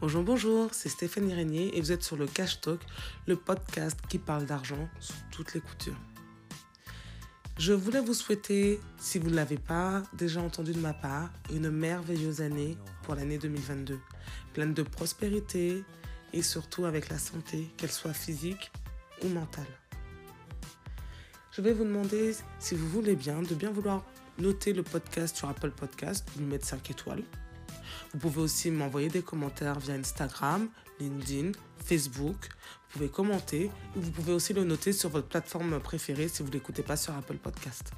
Bonjour, bonjour, c'est Stéphanie Régnier et vous êtes sur le Cash Talk, le podcast qui parle d'argent sous toutes les coutures. Je voulais vous souhaiter, si vous ne l'avez pas déjà entendu de ma part, une merveilleuse année pour l'année 2022, pleine de prospérité et surtout avec la santé, qu'elle soit physique ou mentale. Je vais vous demander, si vous voulez bien, de bien vouloir noter le podcast sur Apple Podcast, lui mettre 5 étoiles vous pouvez aussi m'envoyer des commentaires via Instagram, LinkedIn, Facebook. Vous pouvez commenter ou vous pouvez aussi le noter sur votre plateforme préférée si vous ne l'écoutez pas sur Apple Podcast.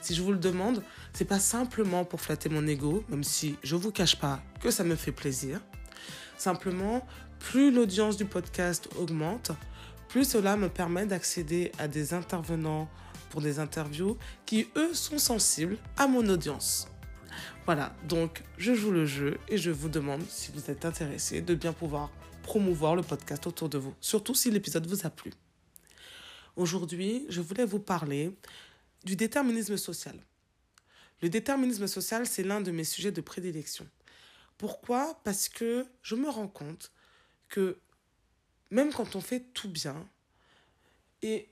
Si je vous le demande, c'est pas simplement pour flatter mon ego, même si je vous cache pas que ça me fait plaisir. Simplement, plus l'audience du podcast augmente, plus cela me permet d'accéder à des intervenants pour des interviews qui, eux, sont sensibles à mon audience. Voilà, donc je joue le jeu et je vous demande, si vous êtes intéressé, de bien pouvoir promouvoir le podcast autour de vous, surtout si l'épisode vous a plu. Aujourd'hui, je voulais vous parler du déterminisme social. Le déterminisme social, c'est l'un de mes sujets de prédilection. Pourquoi? Parce que je me rends compte que même quand on fait tout bien, et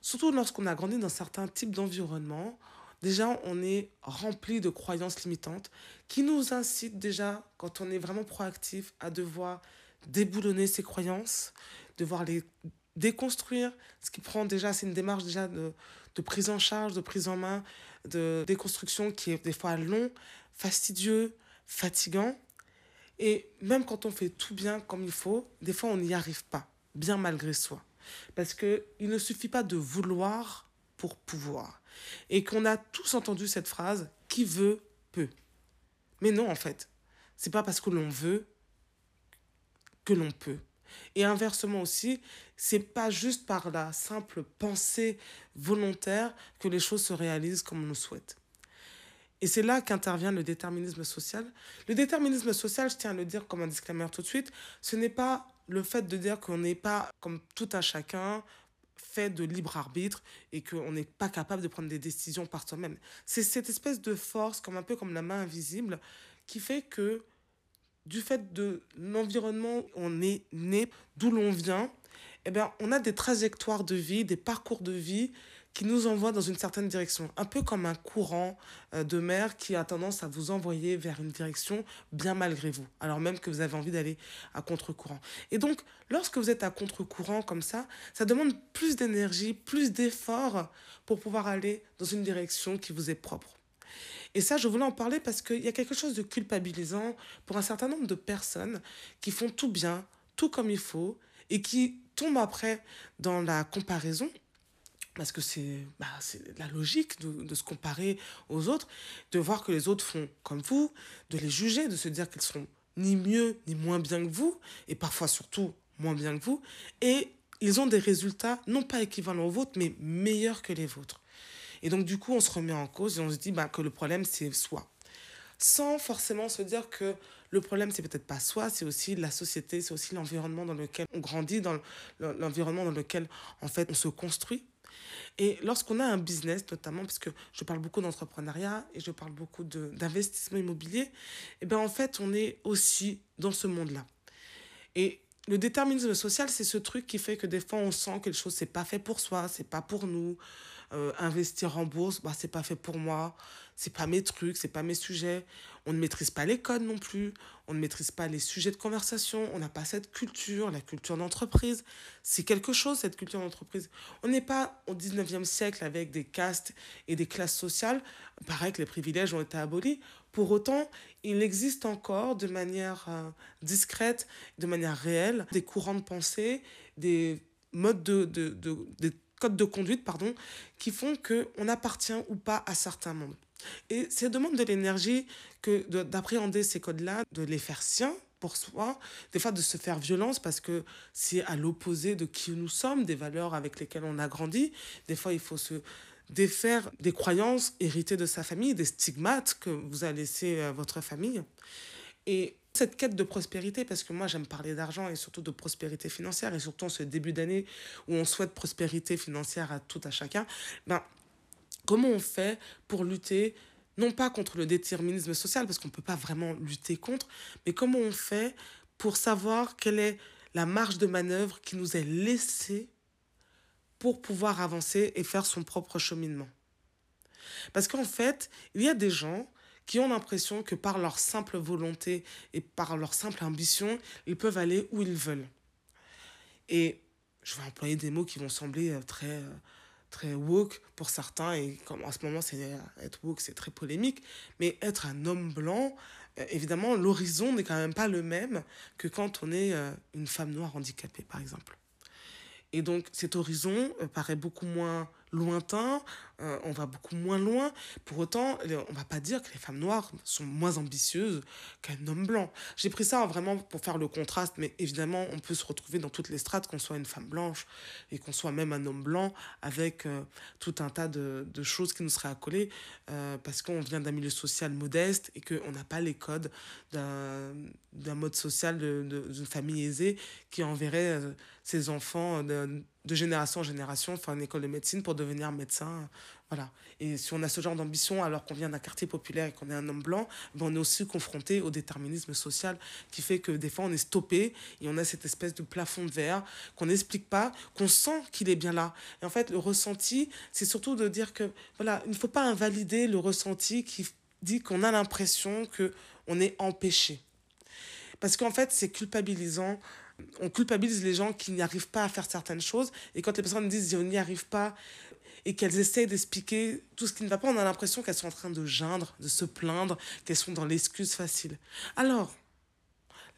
surtout lorsqu'on a grandi dans certains types d'environnements, déjà, on est rempli de croyances limitantes qui nous incitent déjà, quand on est vraiment proactif, à devoir déboulonner ces croyances, devoir les déconstruire, ce qui prend déjà, c'est une démarche déjà de, de, prise en charge, de prise en main, de déconstruction qui est des fois long, fastidieux, fatigant. Et même quand on fait tout bien comme il faut, des fois on n'y arrive pas, bien malgré soi. Parce qu'il ne suffit pas de vouloir pour pouvoir. Et qu'on a tous entendu cette phrase qui veut peut? Mais non, en fait, c'est pas parce que l'on veut que l'on peut. Et inversement aussi, c'est pas juste par la simple pensée volontaire que les choses se réalisent comme on le souhaite. Et c'est là qu'intervient le déterminisme social. Le déterminisme social, je tiens à le dire comme un disclaimer tout de suite, ce n'est pas le fait de dire qu'on n'est pas comme tout un chacun fait de libre arbitre et qu'on n'est pas capable de prendre des décisions par soi-même. C'est cette espèce de force, comme un peu comme la main invisible, qui fait que du fait de l'environnement où on est né, d'où l'on vient, eh bien, on a des trajectoires de vie, des parcours de vie qui nous envoie dans une certaine direction. Un peu comme un courant euh, de mer qui a tendance à vous envoyer vers une direction bien malgré vous, alors même que vous avez envie d'aller à contre-courant. Et donc, lorsque vous êtes à contre-courant comme ça, ça demande plus d'énergie, plus d'efforts pour pouvoir aller dans une direction qui vous est propre. Et ça, je voulais en parler parce qu'il y a quelque chose de culpabilisant pour un certain nombre de personnes qui font tout bien, tout comme il faut, et qui tombent après dans la comparaison parce que c'est bah, la logique de, de, se comparer aux autres, de voir que les autres font comme vous, de les juger, de se dire qu'ils sont ni mieux ni moins bien que vous, et parfois surtout moins bien que vous, et ils ont des résultats non pas équivalents aux vôtres, mais meilleurs que les vôtres. Et donc du coup, on se remet en cause et on se dit bah, que le problème, c'est soi. Sans forcément se dire que le problème, c'est peut-être pas soi, c'est aussi la société, c'est aussi l'environnement dans lequel on grandit, dans l'environnement dans lequel, en fait, on se construit. Et lorsqu'on a un business, notamment, parce que je parle beaucoup d'entrepreneuriat et je parle beaucoup d'investissement immobilier, et eh bien en fait, on est aussi dans ce monde-là. Et le déterminisme social, c'est ce truc qui fait que des fois, on sent que quelque chose, c'est pas fait pour soi, c'est pas pour nous. Euh, investir en bourse, bah, c'est pas fait pour moi, c'est pas mes trucs, c'est pas mes sujets. On ne maîtrise pas les codes non plus, on ne maîtrise pas les sujets de conversation, on n'a pas cette culture, la culture d'entreprise. C'est quelque chose, cette culture d'entreprise. On n'est pas au 19e siècle avec des castes et des classes sociales. Pareil que les privilèges ont été abolis. Pour autant, il existe encore de manière euh, discrète, de manière réelle, des courants de pensée, des modes de, de, de codes de conduite, pardon, qui font qu'on appartient ou pas à certains mondes. Et ça demande de l'énergie que d'appréhender ces codes-là, de les faire siens pour soi, des fois de se faire violence parce que c'est à l'opposé de qui nous sommes, des valeurs avec lesquelles on a grandi. Des fois, il faut se défaire des croyances héritées de sa famille, des stigmates que vous a laissé euh, votre famille. Et cette quête de prospérité, parce que moi j'aime parler d'argent et surtout de prospérité financière, et surtout en ce début d'année où on souhaite prospérité financière à tout à chacun, ben, comment on fait pour lutter non pas contre le déterminisme social, parce qu'on ne peut pas vraiment lutter contre, mais comment on fait pour savoir quelle est la marge de manœuvre qui nous est laissée pour pouvoir avancer et faire son propre cheminement. Parce qu'en fait, il y a des gens qui ont l'impression que par leur simple volonté et par leur simple ambition, ils peuvent aller où ils veulent. Et je vais employer des mots qui vont sembler euh, très, euh, très woke pour certains, et comme en ce moment, c'est euh, être woke, c'est très polémique, mais être un homme blanc, évidemment, l'horizon n'est quand même pas le même que quand on est une femme noire handicapée, par exemple. Et donc cet horizon paraît beaucoup moins lointain, euh, on va beaucoup moins loin. Pour autant, on va pas dire que les femmes noires sont moins ambitieuses qu'un homme blanc. J'ai pris ça vraiment pour faire le contraste, mais évidemment, on peut se retrouver dans toutes les strates, qu'on soit une femme blanche et qu'on soit même un homme blanc, avec euh, tout un tas de, choses qui nous seraient accolées, euh, parce qu'on vient d'un milieu social modeste et qu'on n'a pas les codes d'un mode social d'une famille aisée qui enverrait ses enfants de génération en génération faire une école de médecine pour devenir médecin. Voilà. Et si on a ce genre d'ambition alors qu'on vient d'un quartier populaire et qu'on est un homme blanc, ben on est aussi confronté au déterminisme social qui fait que des fois on est stoppé et on a cette espèce de plafond de verre qu'on n'explique pas, qu'on sent qu'il est bien là. Et en fait, le ressenti, c'est surtout de dire que voilà, il ne faut pas invalider le ressenti qui dit qu'on a l'impression que on est empêché. Parce qu'en fait, c'est culpabilisant on culpabilise les gens qui n'y arrivent pas à faire certaines choses. Et quand les personnes disent on n'y arrive pas et qu'elles essayent d'expliquer tout ce qui ne va pas, on a l'impression qu'elles sont en train de geindre, de se plaindre, qu'elles sont dans l'excuse facile. Alors,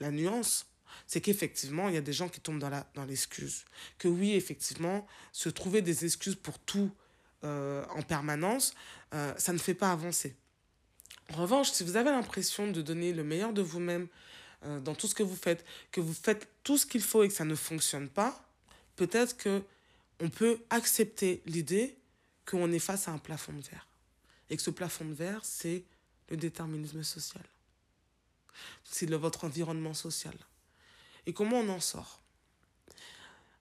la nuance, c'est qu'effectivement, il y a des gens qui tombent dans, dans l'excuse. Que oui, effectivement, se trouver des excuses pour tout euh, en permanence, euh, ça ne fait pas avancer. En revanche, si vous avez l'impression de donner le meilleur de vous-même euh, dans tout ce que vous faites, que vous faites tout ce qu'il faut et que ça ne fonctionne pas, peut-être que on peut accepter l'idée qu'on est face à un plafond de verre. Et que ce plafond de verre, c'est le déterminisme social. C'est votre environnement social. Et comment on en sort?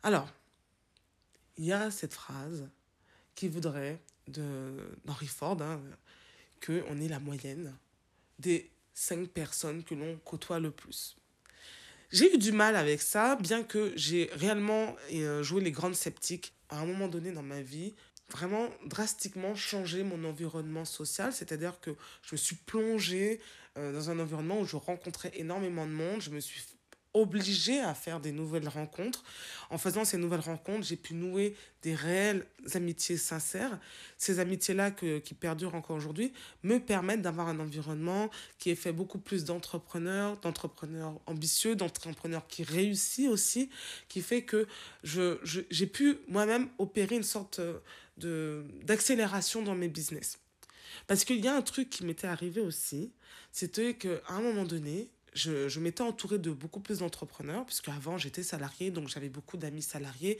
Alors, il y a cette phrase qui voudrait, d'Henry Ford, hein, qu'on est la moyenne des cinq personnes que l'on côtoie le plus. J'ai eu du mal avec ça, bien que j'ai réellement euh, joué les grandes sceptiques à un moment donné dans ma vie, vraiment drastiquement changé mon environnement social, c'est-à-dire que je me suis plongée euh, dans un environnement où je rencontrais énormément de monde, je me suis obligé à faire des nouvelles rencontres. En faisant ces nouvelles rencontres, j'ai pu nouer des réelles amitiés sincères. Ces amitiés-là qui perdurent encore aujourd'hui me permettent d'avoir un environnement qui est fait beaucoup plus d'entrepreneurs, d'entrepreneurs ambitieux, d'entrepreneurs qui réussissent aussi, qui fait que j'ai pu moi-même opérer une sorte de, d'accélération dans mes business. Parce qu'il y a un truc qui m'était arrivé aussi, c'était qu'à un moment donné, je, je m'étais entourée de beaucoup plus d'entrepreneurs, puisque avant j'étais salariée, donc j'avais beaucoup d'amis salariés.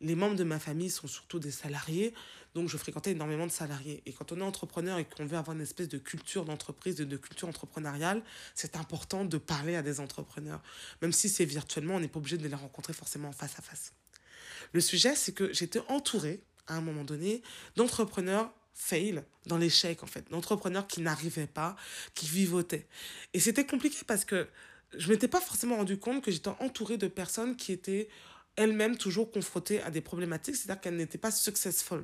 Les membres de ma famille sont surtout des salariés, donc je fréquentais énormément de salariés. Et quand on est entrepreneur et qu'on veut avoir une espèce de culture d'entreprise, de, de culture entrepreneuriale, c'est important de parler à des entrepreneurs. Même si c'est virtuellement, on n'est pas obligé de les rencontrer forcément face à face. Le sujet, c'est que j'étais entourée, à un moment donné, d'entrepreneurs fail, dans l'échec en fait, d'entrepreneurs qui n'arrivaient pas, qui vivotaient. Et c'était compliqué parce que je m'étais pas forcément rendu compte que j'étais entourée de personnes qui étaient elles-mêmes toujours confrontées à des problématiques, c'est-à-dire qu'elles n'étaient pas successful.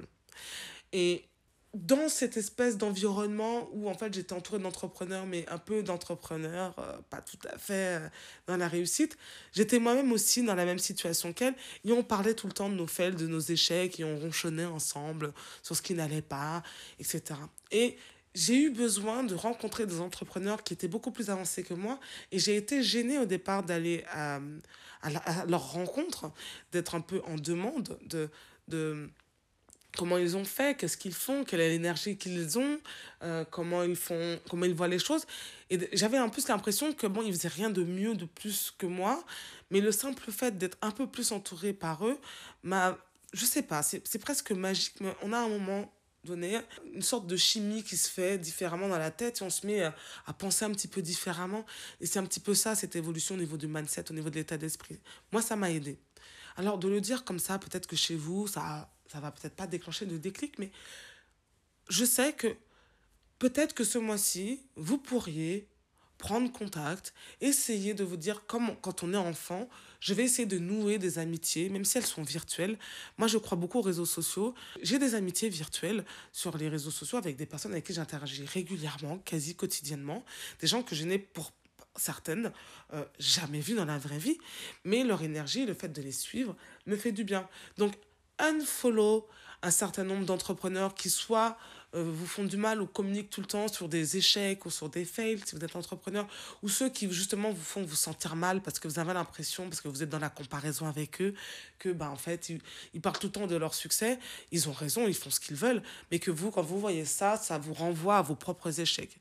Et dans cette espèce d'environnement où en fait j'étais entourée d'entrepreneurs mais un peu d'entrepreneurs euh, pas tout à fait euh, dans la réussite j'étais moi-même aussi dans la même situation qu'elle et on parlait tout le temps de nos fails de nos échecs et on ronchonnait ensemble sur ce qui n'allait pas etc et j'ai eu besoin de rencontrer des entrepreneurs qui étaient beaucoup plus avancés que moi et j'ai été gênée au départ d'aller à, à, à, leur rencontre d'être un peu en demande de de comment ils ont fait, qu'est-ce qu'ils font, quelle est l'énergie qu'ils ont, euh, comment ils font, comment ils voient les choses. Et j'avais un peu l'impression que bon, ils faisaient rien de mieux, de plus que moi, mais le simple fait d'être un peu plus entouré par eux m'a, je sais pas, c'est presque magique. Mais on a un moment donné une sorte de chimie qui se fait différemment dans la tête et on se met à, à penser un petit peu différemment. Et c'est un petit peu ça, cette évolution au niveau du mindset, au niveau de l'état d'esprit. Moi, ça m'a aidé. Alors, de le dire comme ça, peut-être que chez vous, ça ça va peut-être pas déclencher de déclic, mais je sais que peut-être que ce mois-ci, vous pourriez prendre contact, essayer de vous dire, comme quand on est enfant, je vais essayer de nouer des amitiés, même si elles sont virtuelles. Moi, je crois beaucoup aux réseaux sociaux. J'ai des amitiés virtuelles sur les réseaux sociaux avec des personnes avec qui j'interagis régulièrement, quasi quotidiennement, des gens que je n'ai pour certaines euh, jamais vues dans la vraie vie, mais leur énergie, le fait de les suivre, me fait du bien. Donc, unfollow un certain nombre d'entrepreneurs qui soit euh, vous font du mal ou communiquent tout le temps sur des échecs ou sur des fails si vous êtes entrepreneur, ou ceux qui justement vous font vous sentir mal parce que vous avez l'impression, parce que vous êtes dans la comparaison avec eux, que bah, en fait ils, ils parlent tout le temps de leur succès, ils ont raison, ils font ce qu'ils veulent, mais que vous, quand vous voyez ça, ça vous renvoie à vos propres échecs.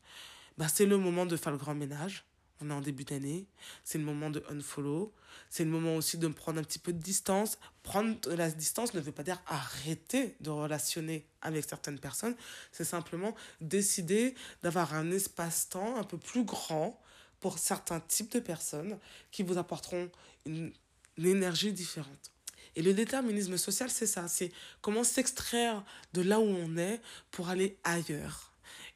Bah, c'est le moment de faire le grand ménage on est en début d'année, c'est le moment de unfollow, c'est le moment aussi de prendre un petit peu de distance. Prendre la distance ne veut pas dire arrêter de relationner avec certaines personnes, c'est simplement décider d'avoir un espace-temps un peu plus grand pour certains types de personnes qui vous apporteront une énergie différente. Et le déterminisme social, c'est ça, c'est comment s'extraire de là où on est pour aller ailleurs.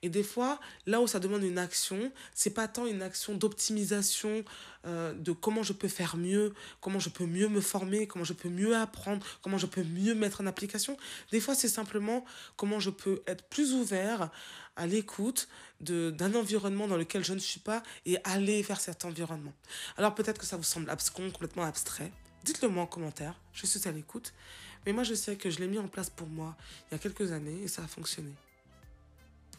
Et des fois, là où ça demande une action, c'est pas tant une action d'optimisation euh, de comment je peux faire mieux, comment je peux mieux me former, comment je peux mieux apprendre, comment je peux mieux mettre en application. Des fois, c'est simplement comment je peux être plus ouvert à l'écoute d'un environnement dans lequel je ne suis pas et aller vers cet environnement. Alors peut-être que ça vous semble abscon, complètement abstrait. Dites-le moi en commentaire, je suis à l'écoute. Mais moi, je sais que je l'ai mis en place pour moi il y a quelques années et ça a fonctionné.